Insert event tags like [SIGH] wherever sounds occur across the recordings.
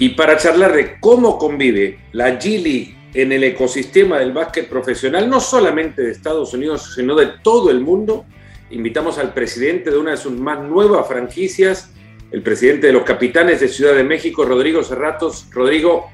Y para charlar de cómo convive la G League en el ecosistema del básquet profesional, no solamente de Estados Unidos, sino de todo el mundo, invitamos al presidente de una de sus más nuevas franquicias, el presidente de los capitanes de Ciudad de México, Rodrigo Cerratos. Rodrigo,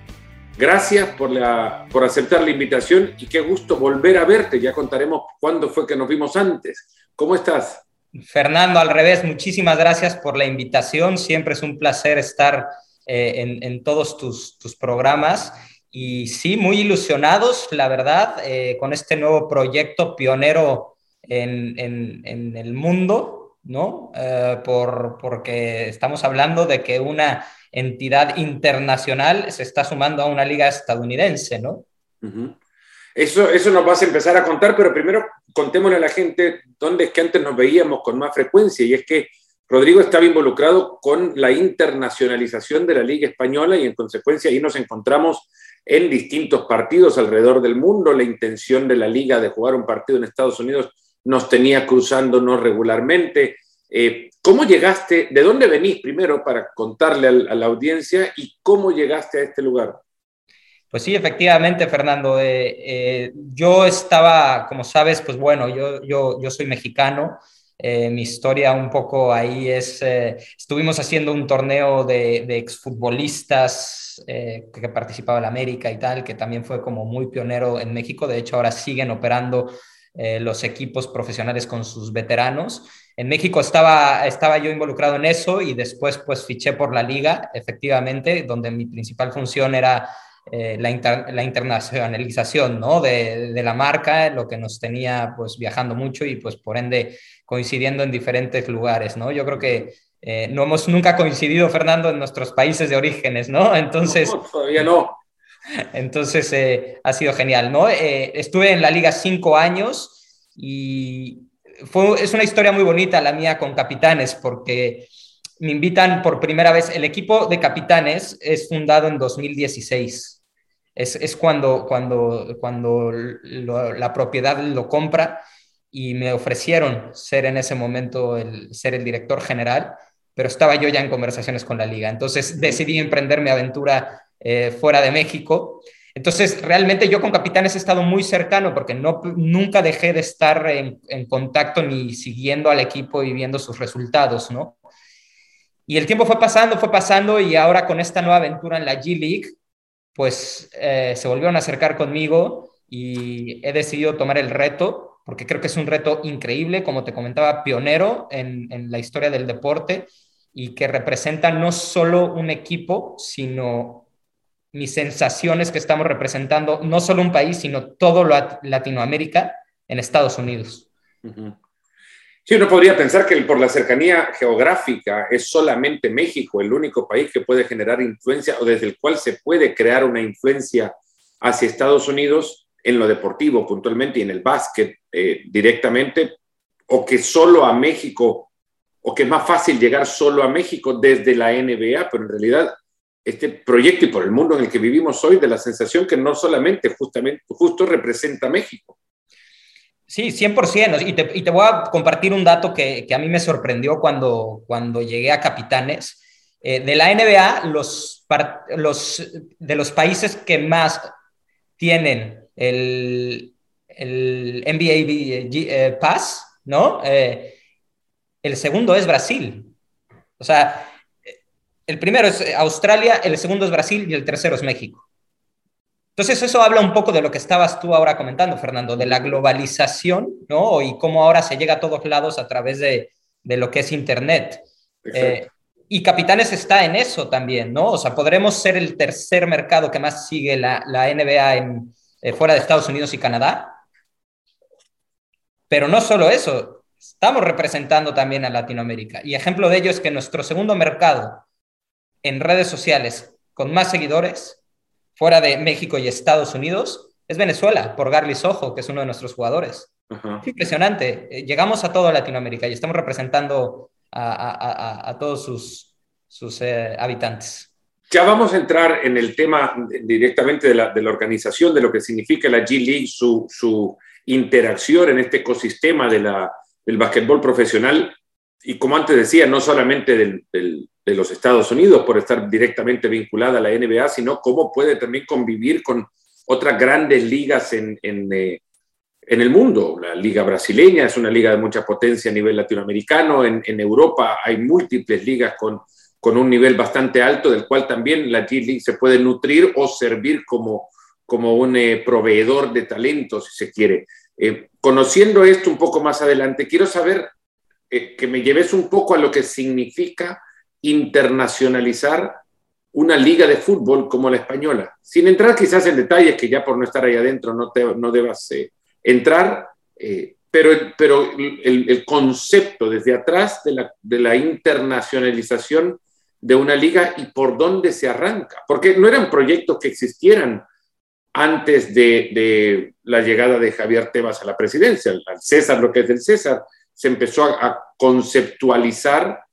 gracias por, la, por aceptar la invitación y qué gusto volver a verte. Ya contaremos cuándo fue que nos vimos antes. ¿Cómo estás? Fernando, al revés, muchísimas gracias por la invitación. Siempre es un placer estar eh, en, todos tus, programas. Y sí, muy ilusionados, la verdad, eh, con este nuevo proyecto pionero en, el mundo, ¿no? Eh, por, porque estamos hablando de que una entidad internacional se está sumando a una liga estadounidense, ¿no? Eso, eso nos vas a empezar a contar, pero primero contémosle a la gente dónde es que antes nos veíamos con más frecuencia, y es que Rodrigo estaba involucrado con la internacionalización de la Liga Española y en consecuencia ahí nos encontramos en distintos partidos alrededor del mundo. La intención de la Liga de jugar un partido en Estados Unidos nos tenía cruzándonos regularmente. Eh, ¿Cómo llegaste? ¿De dónde venís primero para contarle a la audiencia y cómo llegaste a este lugar? Pues sí, efectivamente, Fernando. Eh, eh, yo estaba, como sabes, pues bueno, yo, yo, yo soy mexicano. Eh, mi historia un poco ahí es, eh, estuvimos haciendo un torneo de, exfutbolistas eh, que participaba en América y tal, que también fue como muy pionero en México. De hecho, ahora siguen operando los equipos profesionales con sus veteranos. En México estaba, estaba yo involucrado en eso y después pues fiché por la liga, efectivamente, donde mi principal función era la, la, internacionalización ¿no? de, de, la marca, lo que nos tenía pues viajando mucho y pues por ende coincidiendo en diferentes lugares, ¿no? Yo creo que eh, no hemos nunca coincidido, Fernando, en nuestros países de orígenes, ¿no? [LAUGHS] Entonces... todavía no. [LAUGHS] Entonces eh, ha sido genial, ¿no? Eh, estuve en la liga cinco años y fue, es una historia muy bonita la mía con capitanes porque me invitan por primera vez, el equipo de capitanes es fundado en 2016. Es, es cuando, cuando, cuando la propiedad lo compra y me ofrecieron ser en ese momento el, ser el director general, pero estaba yo ya en conversaciones con la liga. Entonces decidí emprender mi aventura eh, fuera de México. Entonces, realmente yo con Capitanes he estado muy cercano porque no, nunca dejé de estar en, contacto ni siguiendo al equipo y viendo sus resultados, ¿no? Y el tiempo fue pasando, fue pasando y ahora con esta nueva aventura en la G League, pues eh, se volvieron a acercar conmigo y he decidido tomar el reto porque creo que es un reto increíble, como te comentaba, pionero en, la historia del deporte y que representa no solo un equipo, sino mis sensaciones que estamos representando, no solo un país, sino todo Latinoamérica en Estados Unidos. Sí, uno podría pensar que por la cercanía geográfica es solamente México el único país que puede generar influencia o desde el cual se puede crear una influencia hacia Estados Unidos en lo deportivo puntualmente y en el básquet eh, directamente, o que solo a México, o que es más fácil llegar solo a México desde la NBA, pero en realidad este proyecto y por el mundo en el que vivimos hoy, de la sensación que no solamente justamente, justo representa México. Sí, 100%. Y te, y te voy a compartir un dato que, a mí me sorprendió cuando, cuando llegué a Capitanes. Eh, de la NBA, los, los, de los países que más tienen el, NBA eh, Pass, ¿no? Eh, el segundo es Brasil. O sea, el primero es Australia, el segundo es Brasil y el tercero es México. Entonces eso habla un poco de lo que estabas tú ahora comentando, Fernando, de la globalización, ¿no? Y cómo ahora se llega a todos lados a través de, de lo que es Internet. Eh, y Capitanes está en eso también, ¿no? O sea, podremos ser el tercer mercado que más sigue la, la NBA en, eh, fuera de Estados Unidos y Canadá. Pero no solo eso, estamos representando también a Latinoamérica. Y ejemplo de ello es que nuestro segundo mercado en redes sociales con más seguidores fuera de México y Estados Unidos es Venezuela, por Garly Sojo, que es uno de nuestros jugadores. impresionante. Eh, llegamos a toda Latinoamérica y estamos representando a, todos sus, sus eh, habitantes. Ya vamos a entrar en el tema directamente de la, de la organización, de lo que significa la G League, su, su interacción en este ecosistema de la, del básquetbol profesional. Y como antes decía, no solamente del, del, de los Estados Unidos por estar directamente vinculada a la NBA, sino cómo puede también convivir con otras grandes ligas en, eh, en el mundo. La liga brasileña es una liga de mucha potencia a nivel latinoamericano, en, Europa hay múltiples ligas con, con, un nivel bastante alto, del cual también la G-League se puede nutrir o servir como, como un eh, proveedor de talento, si se quiere. Eh, conociendo esto un poco más adelante, quiero saber que me lleves un poco a lo que significa internacionalizar una liga de fútbol como la española, sin entrar quizás en detalles que ya por no estar ahí adentro no, te, no debas eh, entrar, eh, pero, pero el, el, concepto desde atrás de la, de la internacionalización de una liga y por dónde se arranca, porque no eran proyectos que existieran antes de, de, la llegada de Javier Tebas a la presidencia, al César lo que es del César, se empezó a, a conceptualizar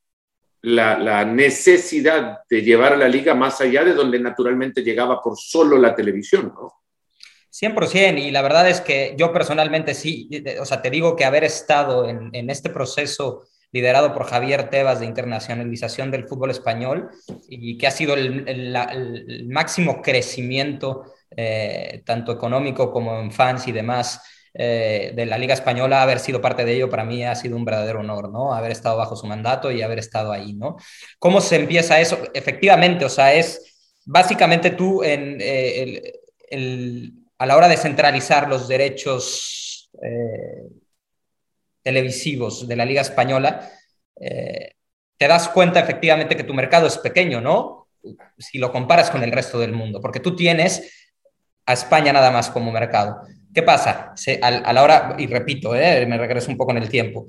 la, la, necesidad de llevar a la liga más allá de donde naturalmente llegaba por solo la televisión, ¿no? 100%, y la verdad es que yo personalmente sí, o sea, te digo que haber estado en, en este proceso liderado por Javier Tebas de internacionalización del fútbol español y que ha sido el, el, el máximo crecimiento eh, tanto económico como en fans y demás eh, de la Liga Española, haber sido parte de ello para mí ha sido un verdadero honor, ¿no? Haber estado bajo su mandato y haber estado ahí, ¿no? ¿Cómo se empieza eso? Efectivamente, o sea, es básicamente tú en, eh, el, a la hora de centralizar los derechos eh, televisivos de la Liga Española, te das cuenta efectivamente que tu mercado es pequeño, ¿no? Si lo comparas con el resto del mundo, porque tú tienes a España nada más como mercado. ¿Qué pasa? Se, a, a, la hora, y repito, eh, me regreso un poco en el tiempo,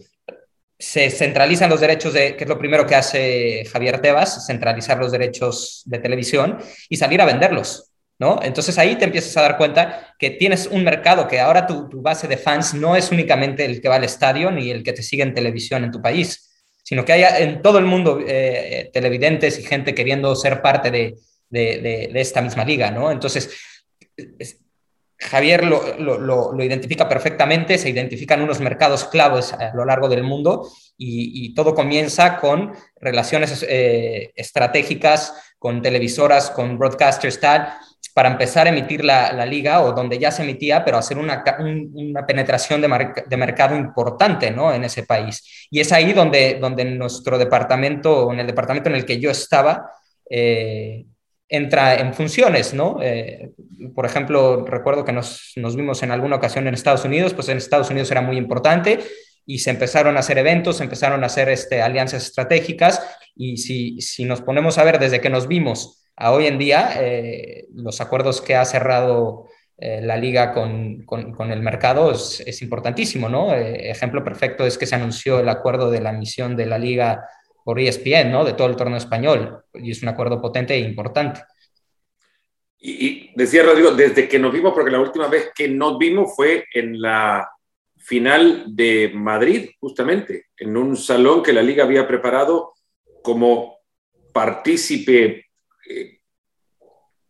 se centralizan los derechos de, que es lo primero que hace Javier Tebas, centralizar los derechos de televisión y salir a venderlos. ¿No? Entonces ahí te empiezas a dar cuenta que tienes un mercado que ahora tu, tu, base de fans no es únicamente el que va al estadio ni el que te sigue en televisión en tu país, sino que hay en todo el mundo eh, televidentes y gente queriendo ser parte de, de, de, de esta misma liga, ¿no? Entonces, Javier lo, lo, lo, identifica perfectamente, se identifican unos mercados claves a lo largo del mundo y, todo comienza con relaciones eh, estratégicas, con televisoras, con broadcasters, tal, para empezar a emitir la, la, liga o donde ya se emitía, pero hacer una, un, una penetración de, de, mercado importante ¿no? en ese país. Y es ahí donde, donde nuestro departamento, en el departamento en el que yo estaba, eh, entra en funciones, ¿no? Eh, por ejemplo, recuerdo que nos, nos, vimos en alguna ocasión en Estados Unidos, pues en Estados Unidos era muy importante y se empezaron a hacer eventos, se empezaron a hacer este, alianzas estratégicas y si, si nos ponemos a ver desde que nos vimos a hoy en día, eh, los acuerdos que ha cerrado eh, la liga con, con, el mercado es, importantísimo, ¿no? Ejemplo perfecto es que se anunció el acuerdo de la misión de la liga por ESPN, ¿no? De todo el torneo español. Y es un acuerdo potente e importante. Y, y, decía Rodrigo, desde que nos vimos, porque la última vez que nos vimos fue en la final de Madrid, justamente, en un salón que la liga había preparado como partícipe eh,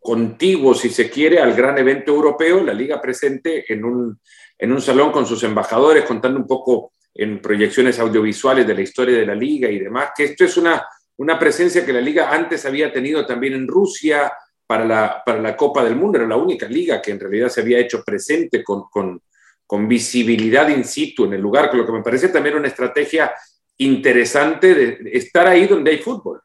contiguo, si se quiere, al gran evento europeo, la liga presente en un, en un salón con sus embajadores, contando un poco en proyecciones audiovisuales de la historia de la liga y demás, que esto es una, una presencia que la liga antes había tenido también en Rusia para la, para la Copa del Mundo, era la única liga que en realidad se había hecho presente con, con, con visibilidad in situ en el lugar, con lo que me parece también una estrategia interesante de estar ahí donde hay fútbol.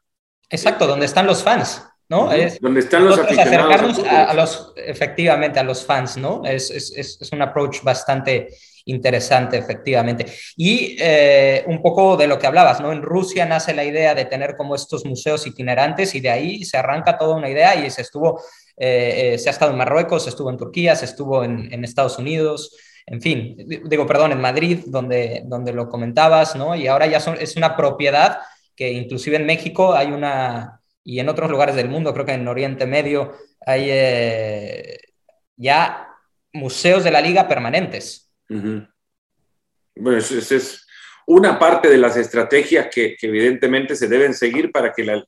Exacto, donde están los fans. ¿no? Es, donde están los aficionados. Acercarnos a, a, los, efectivamente, a los fans, ¿no? Es, es, es un approach bastante interesante, efectivamente. Y eh, un poco de lo que hablabas, ¿no? En Rusia nace la idea de tener como estos museos itinerantes y de ahí se arranca toda una idea y se estuvo, eh, eh, se ha estado en Marruecos, se estuvo en Turquía, se estuvo en, en Estados Unidos, en fin, digo, perdón, en Madrid, donde, donde lo comentabas, ¿no? Y ahora ya son, es una propiedad que inclusive en México hay una, y en otros lugares del mundo, creo que en Oriente Medio, hay eh, ya museos de la liga permanentes. Bueno, esa es, una parte de las estrategias que, evidentemente se deben seguir para que la,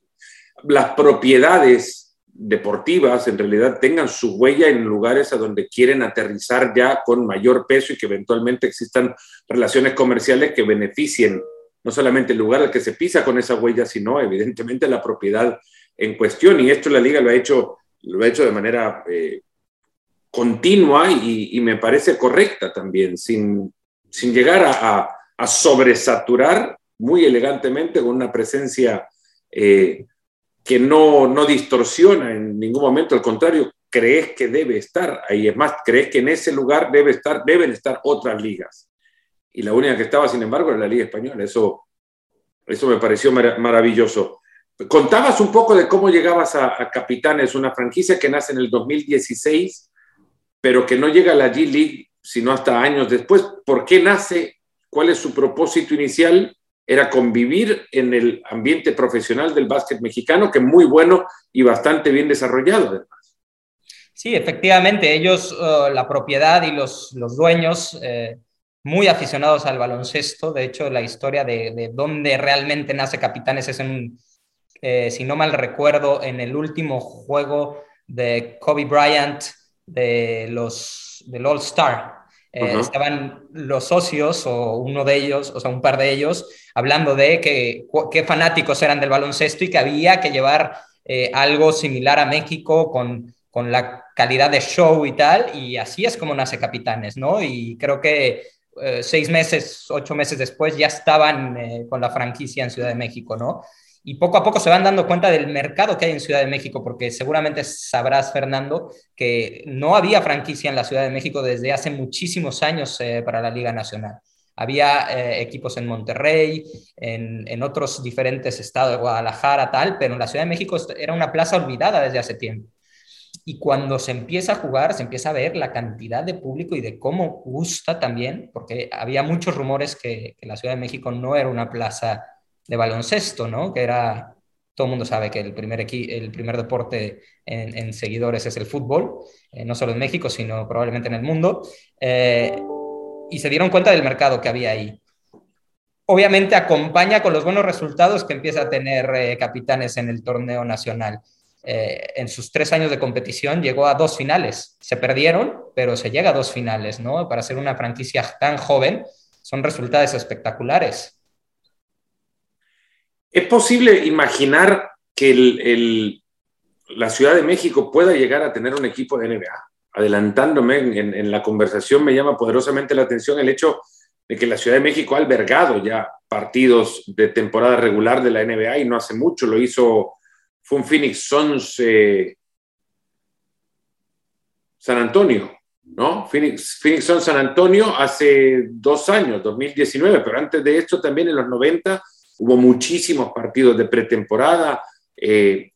las propiedades deportivas en realidad tengan su huella en lugares a donde quieren aterrizar ya con mayor peso y que eventualmente existan relaciones comerciales que beneficien no solamente el lugar al que se pisa con esa huella, sino evidentemente la propiedad en cuestión. Y esto la liga lo ha hecho, lo ha hecho de manera eh, continua y, me parece correcta también, sin, sin llegar a, a, sobresaturar muy elegantemente con una presencia eh, que no, no distorsiona en ningún momento, al contrario, crees que debe estar ahí. Es más, crees que en ese lugar debe estar, deben estar otras ligas. Y la única que estaba, sin embargo, era la Liga Española. Eso, eso me pareció maravilloso. Contabas un poco de cómo llegabas a, Capitanes, una franquicia que nace en el 2016, pero que no llega a la G League sino hasta años después. ¿Por qué nace? ¿Cuál es su propósito inicial? Era convivir en el ambiente profesional del básquet mexicano, que es muy bueno y bastante bien desarrollado además. Sí, efectivamente, ellos, uh, la propiedad y los, los dueños, eh, muy aficionados al baloncesto. De hecho, la historia de, de dónde realmente nace Capitanes es en eh, si no mal recuerdo, en el último juego de Kobe Bryant de los, del All Star. Eh, estaban los socios o uno de ellos, o sea, un par de ellos, hablando de que, qué fanáticos eran del baloncesto y que había que llevar eh, algo similar a México con, con la calidad de show y tal, y así es como nace Capitanes, ¿no? Y creo que seis meses, ocho meses después ya estaban con la franquicia en Ciudad de México, ¿no? Y poco a poco se van dando cuenta del mercado que hay en Ciudad de México, porque seguramente sabrás, Fernando, que no había franquicia en la Ciudad de México desde hace muchísimos años eh, para la Liga Nacional. Había eh, equipos en Monterrey, en, en, otros diferentes estados, Guadalajara, tal, pero en la Ciudad de México era una plaza olvidada desde hace tiempo. Y cuando se empieza a jugar, se empieza a ver la cantidad de público y de cómo gusta también, porque había muchos rumores que, que la Ciudad de México no era una plaza de baloncesto, ¿no? Que era, todo el mundo sabe que el primer, el primer deporte en, seguidores es el fútbol, eh, no solo en México, sino probablemente en el mundo, eh, y se dieron cuenta del mercado que había ahí. Obviamente acompaña con los buenos resultados que empieza a tener eh, Capitanes en el torneo nacional. en sus tres años de competición llegó a dos finales. Se perdieron, pero se llega a dos finales, ¿no? Para ser una franquicia tan joven, son resultados espectaculares. ¿Es posible imaginar que la Ciudad de México pueda llegar a tener un equipo de NBA? Adelantándome en, la conversación, me llama poderosamente la atención el hecho de que la Ciudad de México ha albergado ya partidos de temporada regular de la NBA y no hace mucho lo hizo, fue Phoenix Suns eh, San Antonio, ¿no? Phoenix, Phoenix Suns San Antonio hace dos años, 2019, pero antes de esto también en los 90 Hubo muchísimos partidos de pretemporada. Eh,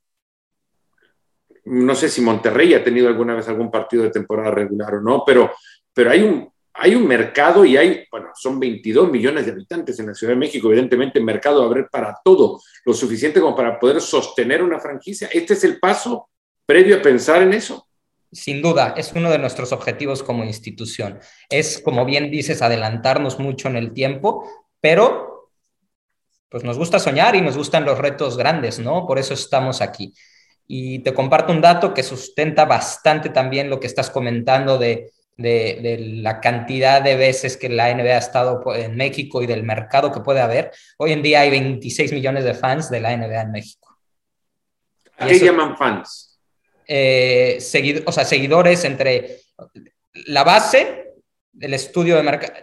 no sé si Monterrey ha tenido alguna vez algún partido de temporada regular o no, pero, pero hay, un, hay un mercado y hay, bueno, son 22 millones de habitantes en la Ciudad de México, evidentemente mercado a haber para todo, lo suficiente como para poder sostener una franquicia. ¿Este es el paso previo a pensar en eso? Sin duda, es uno de nuestros objetivos como institución. Es, como bien dices, adelantarnos mucho en el tiempo, pero pues nos gusta soñar y nos gustan los retos grandes, ¿no? Por eso estamos aquí. Y te comparto un dato que sustenta bastante también lo que estás comentando de, la cantidad de veces que la NBA ha estado en México y del mercado que puede haber. Hoy en día hay 26 millones de fans de la NBA en México. ¿A qué llaman fans? Eh, o sea, seguidores entre la base, del estudio de mercado,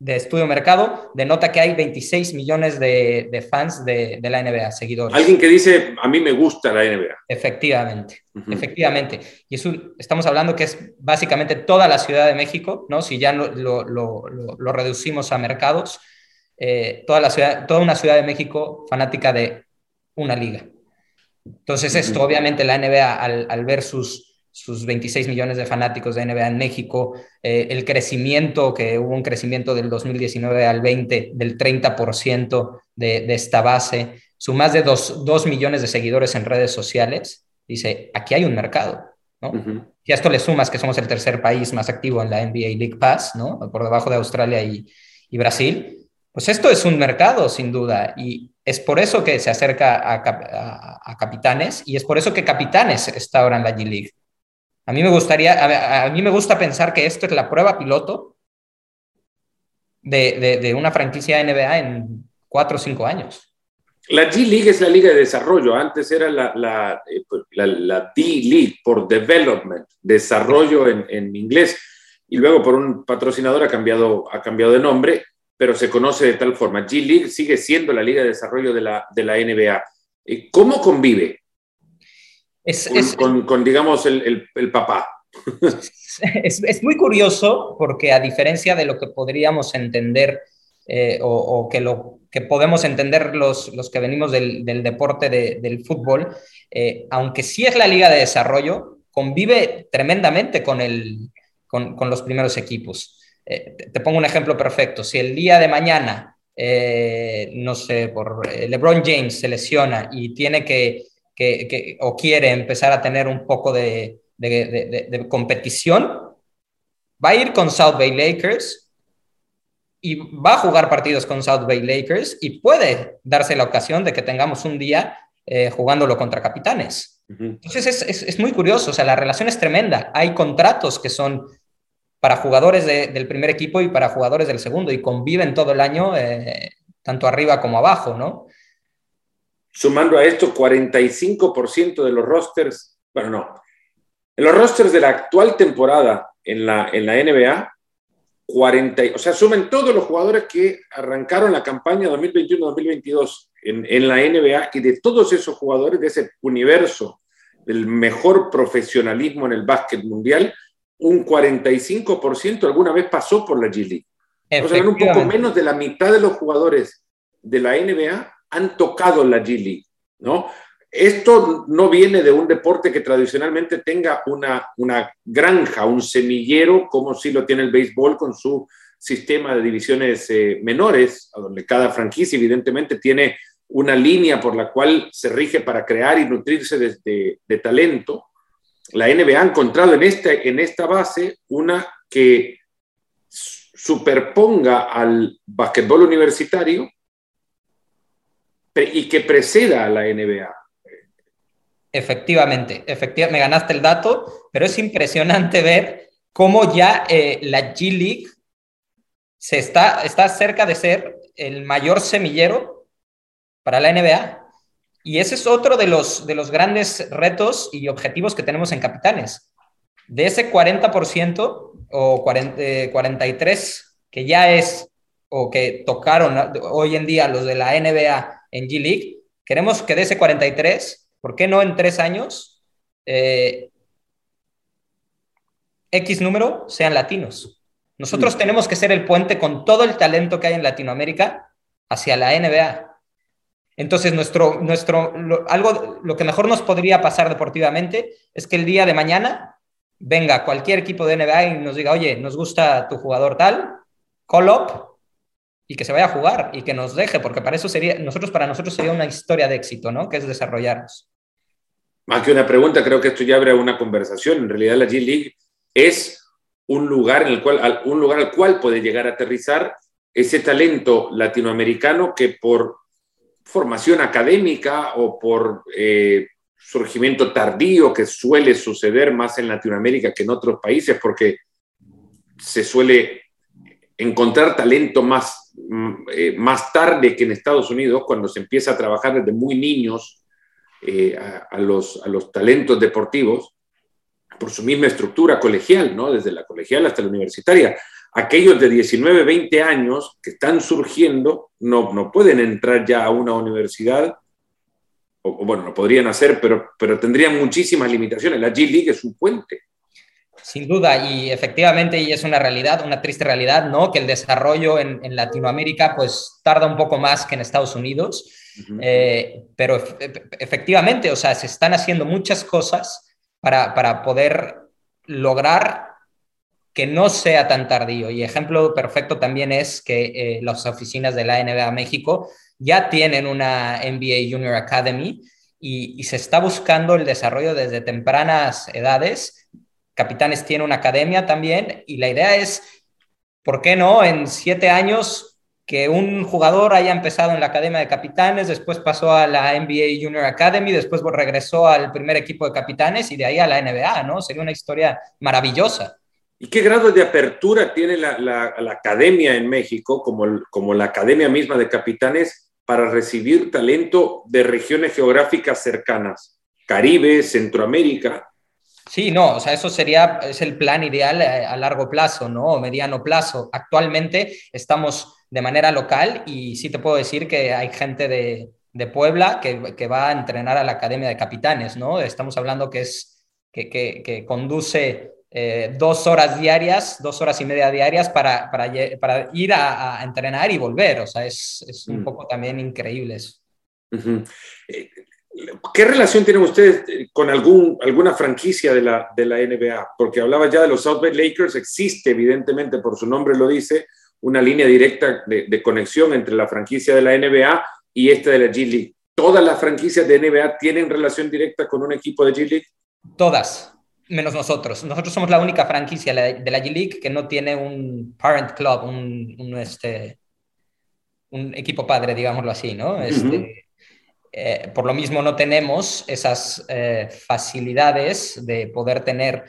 de estudio mercado denota que hay 26 millones de, fans de, la NBA, seguidores. Alguien que dice, a mí me gusta la NBA. Efectivamente, efectivamente. Y eso estamos hablando que es básicamente toda la Ciudad de México, ¿no? Si ya lo, lo, reducimos a mercados, eh, toda, la ciudad, toda una Ciudad de México fanática de una liga. Entonces esto, obviamente la NBA al, al ver sus sus 26 millones de fanáticos de NBA en México, eh, el crecimiento, que hubo un crecimiento del 2019 al 20 del 30% de, de, esta base, su más de 2, millones de seguidores en redes sociales, dice, aquí hay un mercado, ¿no? Y a esto le sumas que somos el tercer país más activo en la NBA League Pass, ¿no? Por debajo de Australia y, y Brasil, pues esto es un mercado, sin duda, y es por eso que se acerca a, a, a Capitanes y es por eso que Capitanes está ahora en la G-League a mí me gustaría, a, mí me gusta pensar que esto es la prueba piloto de, una franquicia NBA en cuatro o cinco años. La G-League es la liga de desarrollo. Antes era la, la, eh, pues, D-League por Development, desarrollo en, en, inglés. Y luego por un patrocinador ha cambiado, ha cambiado de nombre, pero se conoce de tal forma. G-League sigue siendo la liga de desarrollo de la, de la NBA. Eh, ¿Cómo convive es, con, con, digamos, el, el, el papá? Es, es, muy curioso porque a diferencia de lo que podríamos entender eh, o, que lo que podemos entender los, los que venimos del, del deporte del fútbol, eh, aunque sí es la liga de desarrollo, convive tremendamente con, el, con, con los primeros equipos. Eh, te, pongo un ejemplo perfecto. Si el día de mañana, no sé, por LeBron James se lesiona y tiene que, que, que, o quiere empezar a tener un poco de, de, de competición, va a ir con South Bay Lakers y va a jugar partidos con South Bay Lakers y puede darse la ocasión de que tengamos un día eh, jugándolo contra capitanes. Entonces es, es, muy curioso, o sea, la relación es tremenda. Hay contratos que son para jugadores del primer equipo y para jugadores del segundo y conviven todo el año, eh, tanto arriba como abajo, ¿no? Sumando a esto, 45% de los rosters, bueno, no, en los rosters de la actual temporada en la, en la NBA, 40, o sea, sumen todos los jugadores que arrancaron la campaña 2021-2022 en, en, la NBA y de todos esos jugadores de ese universo del mejor profesionalismo en el básquet mundial, un 45% alguna vez pasó por la G League. O sea, un poco menos de la mitad de los jugadores de la NBA han tocado la G League, ¿no? Esto no viene de un deporte que tradicionalmente tenga una, una granja, un semillero, como si lo tiene el béisbol con su sistema de divisiones eh, menores, donde cada franquicia evidentemente tiene una línea por la cual se rige para crear y nutrirse de, de, talento. La NBA ha encontrado en, este, en esta base una que superponga al basquetbol universitario y que preceda a la NBA. Efectivamente, efectivamente, me ganaste el dato, pero es impresionante ver cómo ya eh, la G League se está, está cerca de ser el mayor semillero para la NBA. Y ese es otro de los, de los grandes retos y objetivos que tenemos en Capitanes. De ese 40% o 40, 43% que ya es o que tocaron hoy en día los de la NBA en G League, queremos que de ese 43 ¿Por qué no en tres años eh, X número sean latinos? Nosotros mm. tenemos que ser el puente con todo el talento que hay en Latinoamérica hacia la NBA. Entonces, nuestro, nuestro, algo, lo que mejor nos podría pasar deportivamente es que el día de mañana venga cualquier equipo de NBA y nos diga, oye, nos gusta tu jugador tal, call up y que se vaya a jugar y que nos deje, porque para eso sería, nosotros, para nosotros sería una historia de éxito, ¿no? Que es desarrollarnos. Más que una pregunta, creo que esto ya abre una conversación. En realidad la G-League es un lugar, en el cual, un lugar al cual puede llegar a aterrizar ese talento latinoamericano que por formación académica o por eh, surgimiento tardío que suele suceder más en Latinoamérica que en otros países, porque se suele encontrar talento más, mm, eh, más tarde que en Estados Unidos, cuando se empieza a trabajar desde muy niños eh, a, los, a los talentos deportivos por su misma estructura colegial, ¿no? Desde la colegial hasta la universitaria. Aquellos de 19, 20 años que están surgiendo no, no pueden entrar ya a una universidad, o, bueno, lo podrían hacer, pero, pero tendrían muchísimas limitaciones. La G-League es un puente. Sin duda, y efectivamente, y es una realidad, una triste realidad, ¿no? Que el desarrollo en, en Latinoamérica, pues tarda un poco más que en Estados Unidos. Eh, pero efectivamente, o sea, se están haciendo muchas cosas para, para poder lograr que no sea tan tardío. Y ejemplo perfecto también es que eh, las oficinas de la NBA México ya tienen una NBA Junior Academy y, y, se está buscando el desarrollo desde tempranas edades. Capitanes tiene una academia también y la idea es, ¿por qué no? En siete años que un jugador haya empezado en la Academia de Capitanes, después pasó a la NBA Junior Academy, después regresó al primer equipo de capitanes y de ahí a la NBA, ¿no? Sería una historia maravillosa. ¿Y qué grado de apertura tiene la, academia en México, como, como la academia misma de capitanes, para recibir talento de regiones geográficas cercanas? Caribe, Centroamérica. Sí, no, o sea, eso sería, es el plan ideal a, eh, a largo plazo, ¿no? O mediano plazo. Actualmente estamos de manera local y sí te puedo decir que hay gente de, de Puebla que, que, va a entrenar a la Academia de Capitanes, ¿no? Estamos hablando que es que, que, que conduce eh, dos horas diarias, dos horas y media diarias para, para, para ir a, a, entrenar y volver. O sea, es, es un mm. poco también increíble eso. Uh -huh. ¿Qué relación tienen ustedes con algún, alguna franquicia de la, de la NBA? Porque hablaba ya de los South Bay Lakers, existe evidentemente, por su nombre lo dice, una línea directa de, de conexión entre la franquicia de la NBA y esta de la G League. ¿Todas las franquicias de NBA tienen relación directa con un equipo de G League? Todas, menos nosotros. Nosotros somos la única franquicia de la G League que no tiene un parent club, un, un este, un equipo padre, digámoslo así, ¿no? Este, uh -huh. Eh, por lo mismo no tenemos esas eh, facilidades de poder tener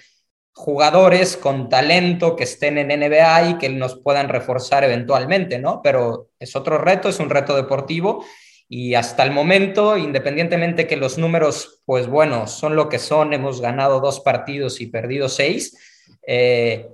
jugadores con talento que estén en NBA y que nos puedan reforzar eventualmente, ¿no? Pero es otro reto, es un reto deportivo y hasta el momento, independientemente que los números, pues bueno, son lo que son, hemos ganado dos partidos y perdido seis, eh,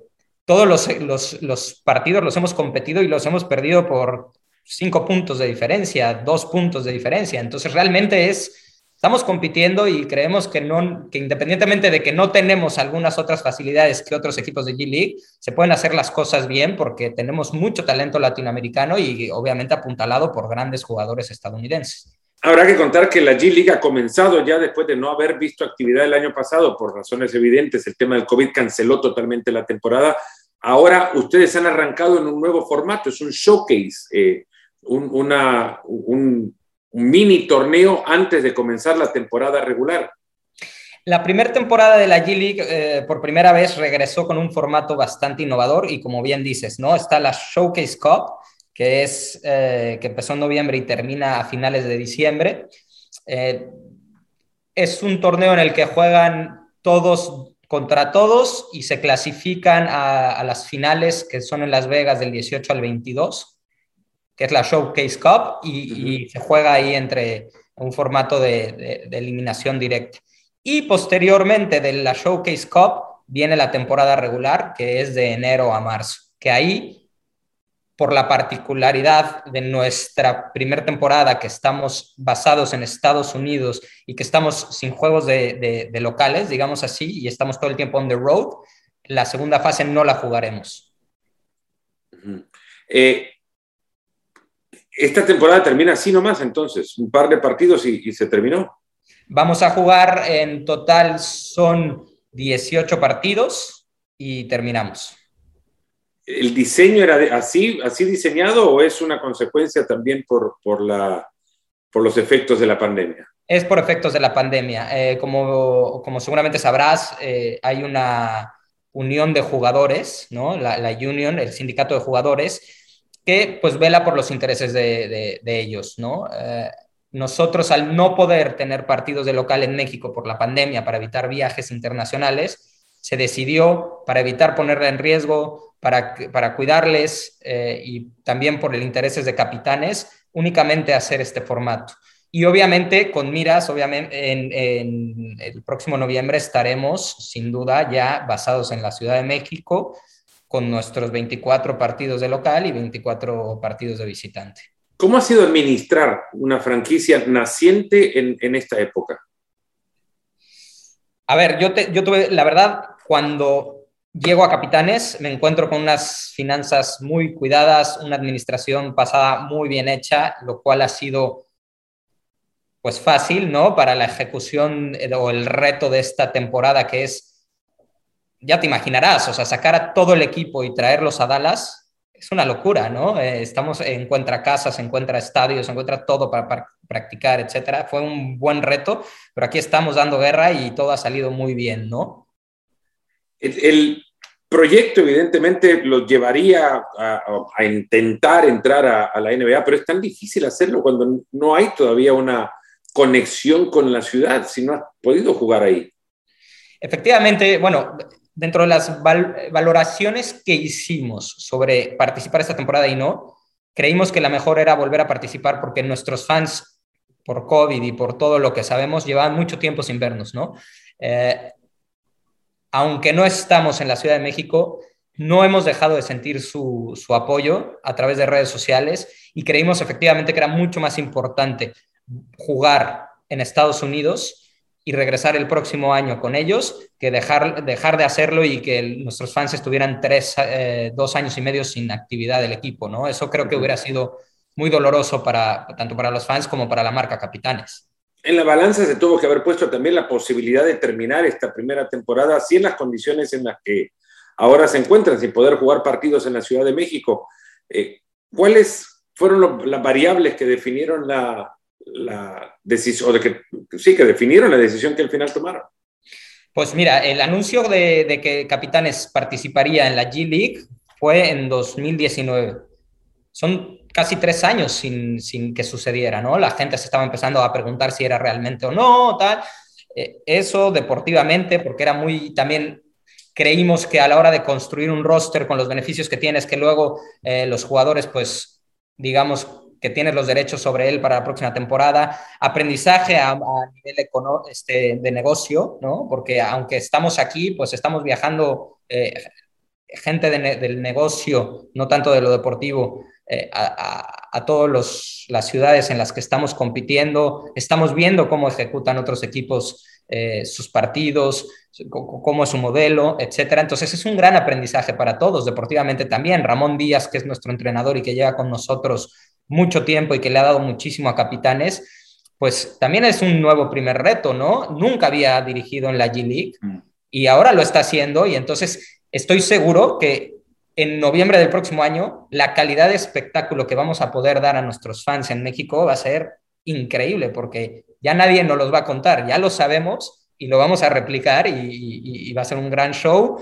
todos los, partidos los hemos competido y los hemos perdido por cinco puntos de diferencia, dos puntos de diferencia. Entonces realmente es estamos compitiendo y creemos que, no, que independientemente de que no tenemos algunas otras facilidades que otros equipos de G-League, se pueden hacer las cosas bien porque tenemos mucho talento latinoamericano y obviamente apuntalado por grandes jugadores estadounidenses. Habrá que contar que la G-League ha comenzado ya después de no haber visto actividad el año pasado por razones evidentes. El tema del COVID canceló totalmente la temporada. Ahora ustedes han arrancado en un nuevo formato, es un showcase, eh, un, una, un, mini torneo antes de comenzar la temporada regular. La primera temporada de la G-League eh, por primera vez regresó con un formato bastante innovador y como bien dices, ¿no? Está la Showcase Cup, que, es, eh, que empezó en noviembre y termina a finales de diciembre. Eh, es un torneo en el que juegan todos contra todos y se clasifican a las finales que son en Las Vegas del 18 al 22 que es la Showcase Cup, y, uh -huh. y se juega ahí entre un formato de, de, de, eliminación directa. Y posteriormente de la Showcase Cup viene la temporada regular, que es de enero a marzo, que ahí, por la particularidad de nuestra primera temporada, que estamos basados en Estados Unidos y que estamos sin juegos de, de locales, digamos así, y estamos todo el tiempo on the road, la segunda fase no la jugaremos. Uh -huh. eh, esta temporada termina así nomás, entonces, un par de partidos y, y, se terminó. Vamos a jugar en total, son 18 partidos y terminamos. ¿El diseño era de, así, así diseñado o es una consecuencia también por, por, la, por los efectos de la pandemia? Es por efectos de la pandemia. Eh, como, como seguramente sabrás, eh, hay una unión de jugadores, ¿no? La, la union, el sindicato de jugadores, que pues vela por los intereses de, de, ellos, ¿no? Eh, nosotros al no poder tener partidos de local en México por la pandemia para evitar viajes internacionales, se decidió para evitar ponerla en riesgo, para, para cuidarles eh, y también por el intereses de capitanes, únicamente hacer este formato. Y obviamente con miras, obviamente en, en el próximo noviembre estaremos sin duda ya basados en la Ciudad de México, con nuestros 24 partidos de local y 24 partidos de visitante. ¿Cómo ha sido administrar una franquicia naciente en, en esta época? A ver, yo, te, yo tuve, la verdad, cuando llego a Capitanes, me encuentro con unas finanzas muy cuidadas, una administración pasada muy bien hecha, lo cual ha sido pues fácil, ¿no? Para la ejecución eh, o el reto de esta temporada que es ya te imaginarás, o sea, sacar a todo el equipo y traerlos a Dallas es una locura, ¿no? Eh, estamos, encuentra casas, encuentra estadios, encuentra todo para, para, practicar, etcétera. Fue un buen reto, pero aquí estamos dando guerra y todo ha salido muy bien, ¿no? El, el proyecto, evidentemente, los llevaría a, a intentar entrar a, a, la NBA, pero es tan difícil hacerlo cuando no hay todavía una conexión con la ciudad, si no has podido jugar ahí. Efectivamente, bueno, dentro de las valoraciones que hicimos sobre participar esta temporada y no, creímos que la mejor era volver a participar porque nuestros fans, por COVID y por todo lo que sabemos, llevaban mucho tiempo sin vernos, ¿no? Eh, aunque no estamos en la Ciudad de México, no hemos dejado de sentir su, su, apoyo a través de redes sociales y creímos efectivamente que era mucho más importante jugar en Estados Unidos y regresar el próximo año con ellos que dejar, dejar de hacerlo y que nuestros fans estuvieran tres, eh, dos años y medio sin actividad del equipo, ¿no? Eso creo que hubiera sido muy doloroso para, tanto para los fans como para la marca Capitanes. En la balanza se tuvo que haber puesto también la posibilidad de terminar esta primera temporada así en las condiciones en las que ahora se encuentran, sin poder jugar partidos en la Ciudad de México. Eh, ¿Cuáles fueron las variables que definieron la, la decisión, o de que sí, que definieron la decisión que al final tomaron? Pues mira, el anuncio de, que Capitanes participaría en la G League fue en 2019. Son casi tres años sin, sin, que sucediera, ¿no? La gente se estaba empezando a preguntar si era realmente o no, tal. Eh, eso deportivamente, porque era muy también creímos que a la hora de construir un roster con los beneficios que tienes, que luego eh, los jugadores, pues, digamos, que tienes los derechos sobre él para la próxima temporada, aprendizaje a, nivel este, de negocio, ¿no? Porque aunque estamos aquí, pues estamos viajando eh, gente del negocio, no tanto de lo deportivo, eh, a, todas las ciudades en las que estamos compitiendo, estamos viendo cómo ejecutan otros equipos eh, sus partidos, cómo es su modelo, etcétera. Entonces es un gran aprendizaje para todos, deportivamente también. Ramón Díaz, que es nuestro entrenador y que lleva con nosotros mucho tiempo y que le ha dado muchísimo a capitanes, pues también es un nuevo primer reto, ¿no? Nunca había dirigido en la G League mm. y ahora lo está haciendo y entonces estoy seguro que en noviembre del próximo año la calidad de espectáculo que vamos a poder dar a nuestros fans en México va a ser increíble porque ya nadie nos los va a contar, ya lo sabemos y lo vamos a replicar y, y va a ser un gran show.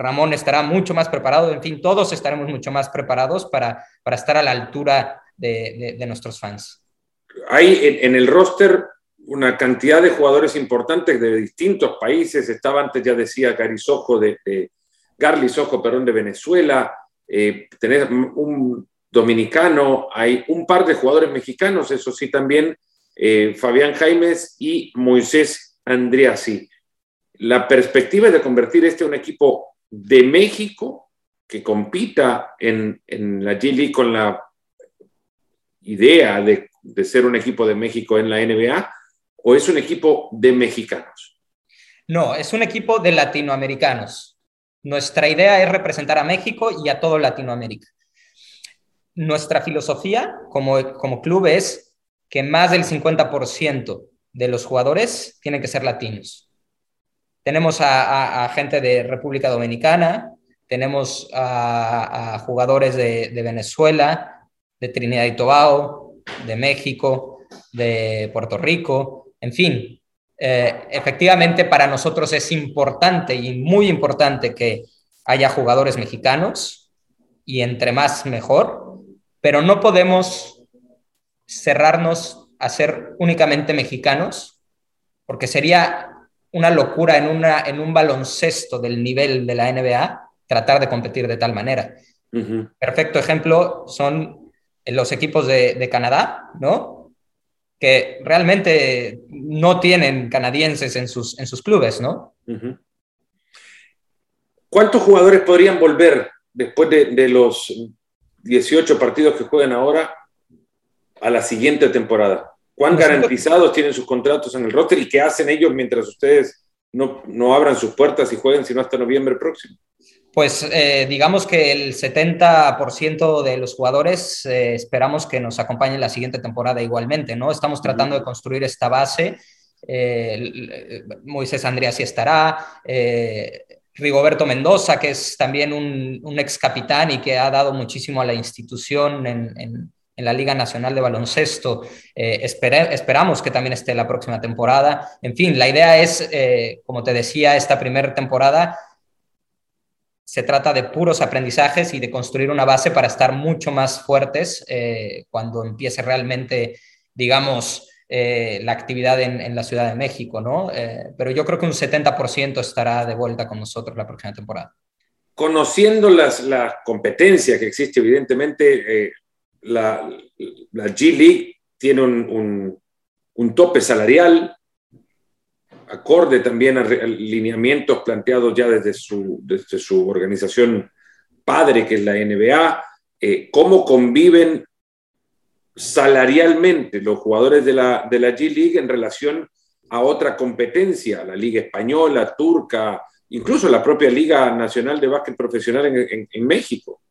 Ramón estará mucho más preparado, en fin, todos estaremos mucho más preparados para, para estar a la altura de, de, nuestros fans. Hay en, el roster una cantidad de jugadores importantes de distintos países. Estaba antes, ya decía, Garisojo de, de perdón, de Venezuela. Eh, un dominicano, hay un par de jugadores mexicanos, eso sí, también eh, Fabián Jaimes y Moisés Andriasi. La perspectiva es de convertir este en un equipo de México que compita en, la G League con la idea de, ser un equipo de México en la NBA o es un equipo de mexicanos? No, es un equipo de latinoamericanos. Nuestra idea es representar a México y a todo Latinoamérica. Nuestra filosofía como, como club es que más del 50% de los jugadores tienen que ser latinos. Tenemos a, gente de República Dominicana, tenemos a, jugadores de, Venezuela, de Trinidad y Tobago, de México, de Puerto Rico, en fin. Eh, efectivamente, para nosotros es importante y muy importante que haya jugadores mexicanos y entre más mejor, pero no podemos cerrarnos a ser únicamente mexicanos, porque sería una locura en, una, en un baloncesto del nivel de la NBA tratar de competir de tal manera. Perfecto ejemplo son los equipos de, Canadá, ¿no? Que realmente no tienen canadienses en sus, en sus clubes, ¿no? ¿Cuántos jugadores podrían volver después de, de, los 18 partidos que juegan ahora a la siguiente temporada? ¿Cuán garantizados tienen sus contratos en el roster y qué hacen ellos mientras ustedes no, no abran sus puertas y jueguen sino hasta noviembre próximo? Pues eh, digamos que el 70% de los jugadores eh, esperamos que nos acompañen la siguiente temporada igualmente, ¿no? Estamos tratando de construir esta base. Eh, Moisés Andrea sí estará. Rigoberto Mendoza, que es también un, un, ex capitán y que ha dado muchísimo a la institución en en la Liga Nacional de Baloncesto. Eh, esperamos que también esté la próxima temporada. En fin, la idea es, eh, como te decía, esta primera temporada se trata de puros aprendizajes y de construir una base para estar mucho más fuertes eh, cuando empiece realmente, digamos, eh, la actividad en, la Ciudad de México, ¿no? Eh, pero yo creo que un 70% estará de vuelta con nosotros la próxima temporada. Conociendo las, la competencia que existe, evidentemente, eh, la, G League tiene un, un, tope salarial, acorde también a, lineamientos planteados ya desde su, desde su organización padre, que es la NBA, cómo conviven salarialmente los jugadores de la, de la G-League en relación a otra competencia, la Liga Española, Turca, incluso la propia Liga Nacional de Básquet Profesional en, México.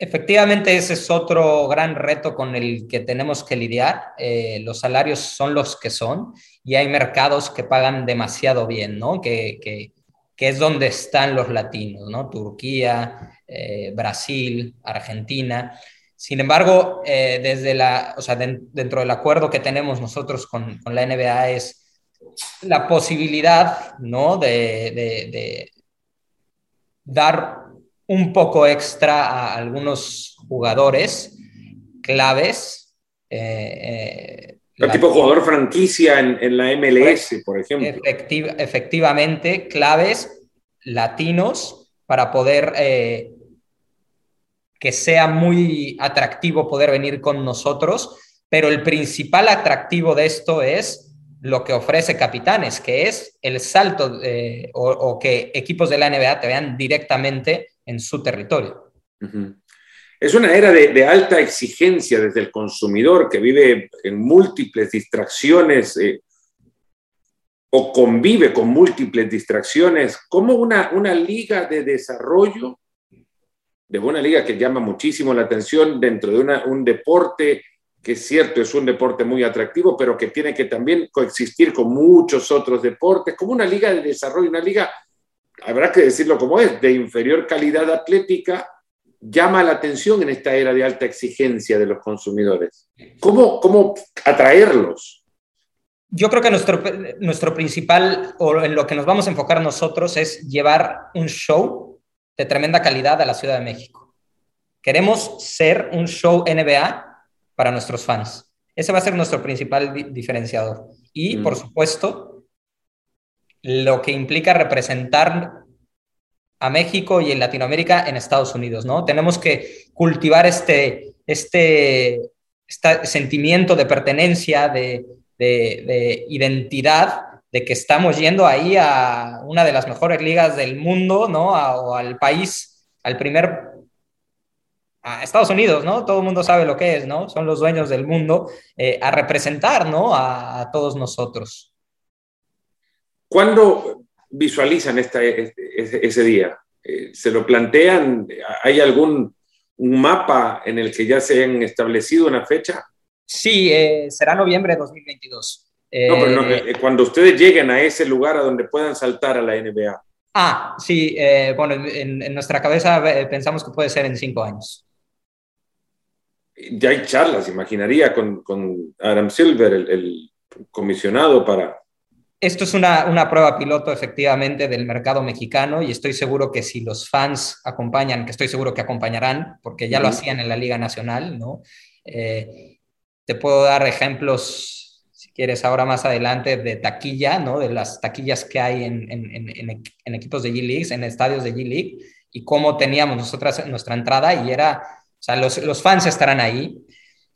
Efectivamente, ese es otro gran reto con el que tenemos que lidiar. Eh, los salarios son los que son y hay mercados que pagan demasiado bien, ¿no? Que, que, que es donde están los latinos, ¿no? Turquía, eh, Brasil, Argentina. Sin embargo, eh, desde la, o sea, dentro del acuerdo que tenemos nosotros con, con la NBA es la posibilidad, ¿no? De, de, dar un poco extra a algunos jugadores claves. Eh, eh tipo jugador franquicia en, en la MLS, pues, por ejemplo. efectivamente, claves latinos para poder eh, que sea muy atractivo poder venir con nosotros, pero el principal atractivo de esto es lo que ofrece Capitanes, que es el salto o, que equipos de la NBA te vean directamente en su territorio. Es una era de, alta exigencia desde el consumidor que vive en múltiples distracciones eh, o convive con múltiples distracciones, como una, una liga de desarrollo de una liga que llama muchísimo la atención dentro de un deporte que es cierto, es un deporte muy atractivo, pero que tiene que también coexistir con muchos otros deportes, como una liga de desarrollo, una liga, habrá que decirlo como es, de inferior calidad atlética, llama la atención en esta era de alta exigencia de los consumidores. ¿Cómo, cómo atraerlos? Yo creo que nuestro, nuestro principal, o en lo que nos vamos a enfocar nosotros, es llevar un show de tremenda calidad a la Ciudad de México. Queremos ser un show NBA para nuestros fans. Ese va a ser nuestro principal diferenciador. Y, mm. por supuesto, lo que implica representar a México y en Latinoamérica en Estados Unidos, ¿no? Tenemos que cultivar este, este, sentimiento de pertenencia, de, de identidad de que estamos yendo ahí a una de las mejores ligas del mundo, ¿no? o al país, al primer, a Estados Unidos, ¿no? Todo el mundo sabe lo que es, ¿no? Son los dueños del mundo, eh, a representar, ¿no? A, todos nosotros. ¿Cuándo visualizan esta, ese, día? Eh, ¿Se lo plantean? ¿Hay algún un mapa en el que ya se han establecido una fecha? Sí, eh, será noviembre de 2022. No, pero eh, eh, cuando ustedes lleguen a ese lugar a donde puedan saltar a la NBA. Ah, sí, eh, bueno, en, nuestra cabeza pensamos que puede ser en cinco años. Ya hay charlas, imaginaría, con, con Adam Silver, el, comisionado para... Esto es una, una, prueba piloto efectivamente del mercado mexicano y estoy seguro que si los fans acompañan, que estoy seguro que acompañarán, porque ya lo hacían en la Liga Nacional, ¿no? te puedo dar ejemplos quieres ahora más adelante, de taquilla, ¿no? De las taquillas que hay en, en, en, equipos de G-League, en estadios de G-League, y cómo teníamos nosotras nuestra entrada, y era, o sea, los, los fans estarán ahí.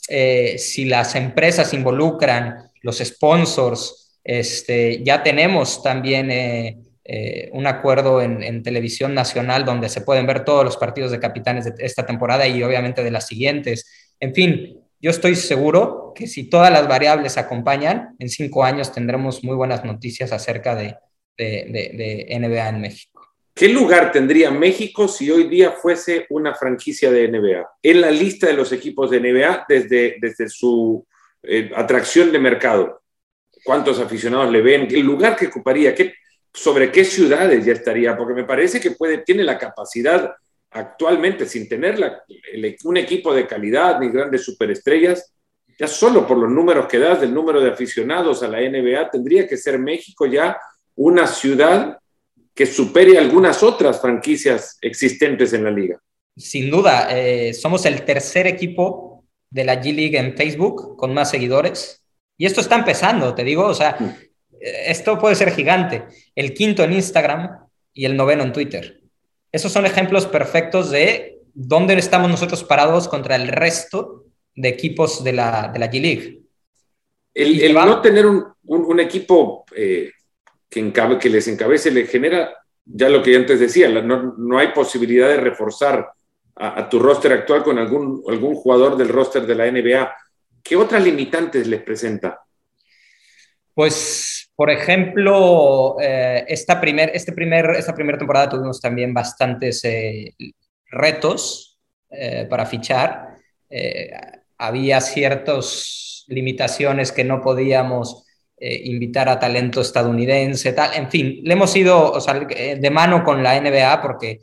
Eh, si las empresas involucran, los sponsors, este, ya tenemos también eh, eh, un acuerdo en, en, televisión nacional donde se pueden ver todos los partidos de capitanes de esta temporada y obviamente de las siguientes. En fin, yo estoy seguro que si todas las variables acompañan, en cinco años tendremos muy buenas noticias acerca de, de, NBA en México. ¿Qué lugar tendría México si hoy día fuese una franquicia de NBA? En la lista de los equipos de NBA desde, desde su eh, atracción de mercado. ¿Cuántos aficionados le ven? ¿El lugar que ocuparía? ¿Qué, ¿Sobre qué ciudades ya estaría? Porque me parece que puede, tiene la capacidad actualmente sin tener un equipo de calidad ni grandes superestrellas, ya solo por los números que das del número de aficionados a la NBA, tendría que ser México ya una ciudad que supere algunas otras franquicias existentes en la liga. Sin duda, eh, somos el tercer equipo de la G League en Facebook con más seguidores Y esto está empezando, te digo, o sea, mm. esto puede ser gigante. El quinto en Instagram y el noveno en Twitter. Esos son ejemplos perfectos de dónde estamos nosotros parados contra el resto de equipos de la, de la G-League. El, no tener un, equipo eh, que, que les encabece le genera, ya lo que antes decía, no, no hay posibilidad de reforzar a, tu roster actual con algún, algún jugador del roster de la NBA. ¿Qué otras limitantes les presenta? Pues, por ejemplo, eh, esta, primer, este primer, esta primera temporada tuvimos también bastantes eh, retos eh, para fichar. había ciertas limitaciones que no podíamos invitar a talento estadounidense, tal. En fin, le hemos ido de mano con la NBA porque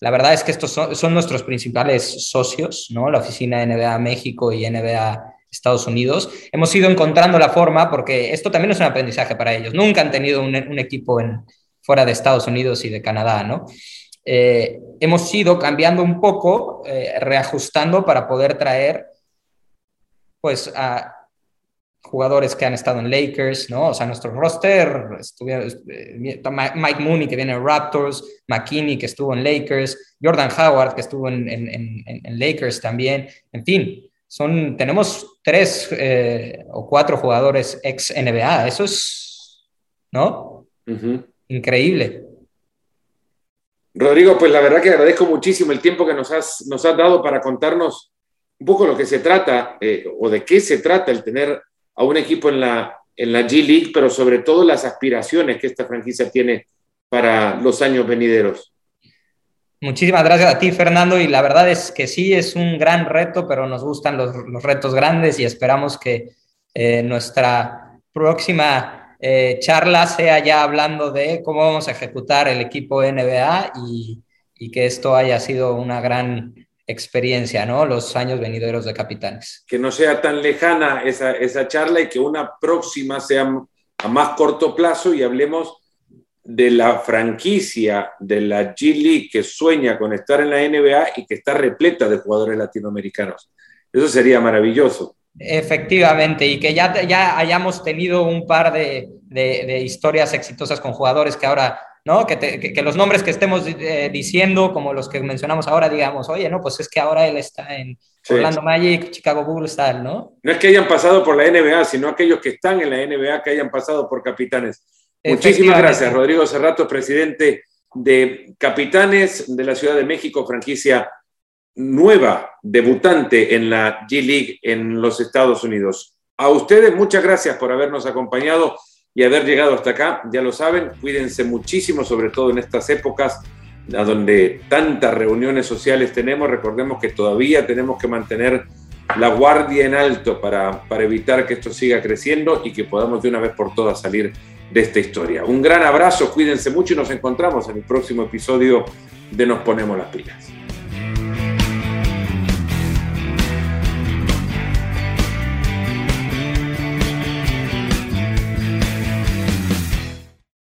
la verdad es que estos son, nuestros principales socios, ¿no? La oficina NBA México y NBA Estados Unidos. Hemos ido encontrando la forma porque esto también es un aprendizaje para ellos. Nunca han tenido un, equipo fuera de Estados Unidos y de Canadá, ¿no? Eh, hemos ido cambiando un poco, eh, reajustando para poder traer pues a jugadores que han estado en Lakers, ¿no? O sea, nuestro roster, eh, Mike Mooney que viene en Raptors, McKinney que estuvo en Lakers, Jordan Howard que estuvo en, Lakers también, en fin, son, tenemos tres eh, o cuatro jugadores ex NBA, eso es, ¿no? Increíble. Rodrigo, pues la verdad que agradezco muchísimo el tiempo que nos has, nos has dado para contarnos un poco lo que se trata eh, o de qué se trata el tener a un equipo en la, en la G League, pero sobre todo las aspiraciones que esta franquicia tiene para los años venideros. Muchísimas gracias a ti, Fernando, y la verdad es que sí, es un gran reto, pero nos gustan los, retos grandes y esperamos que eh, nuestra próxima eh, charla sea ya hablando de cómo vamos a ejecutar el equipo NBA y, y que esto haya sido una gran experiencia, ¿no? Los años venideros de capitanes. Que no sea tan lejana esa, esa charla y que una próxima sea a más corto plazo y hablemos de la franquicia de la G League que sueña con estar en la NBA y que está repleta de jugadores latinoamericanos. Eso sería maravilloso. Efectivamente, y que ya, ya hayamos tenido un par de, de, de historias exitosas con jugadores que ahora ¿no? Que, los nombres que estemos eh, diciendo, como los que mencionamos ahora, digamos, oye, no, pues es que ahora él está en Orlando Magic, Chicago Bulls, tal, ¿no? No es que hayan pasado por la NBA, sino aquellos que están en la NBA que hayan pasado por Capitanes. Muchísimas gracias, Rodrigo Cerrato, presidente de Capitanes de la Ciudad de México, franquicia nueva, debutante en la G League en los Estados Unidos. A ustedes muchas gracias por habernos acompañado y haber llegado hasta acá. Ya lo saben, cuídense muchísimo, sobre todo en estas épocas a donde tantas reuniones sociales tenemos. Recordemos que todavía tenemos que mantener la guardia en alto para, para evitar que esto siga creciendo y que podamos de una vez por todas salir de esta historia. Un gran abrazo, cuídense mucho y nos encontramos en el próximo episodio de Nos Ponemos las Pilas.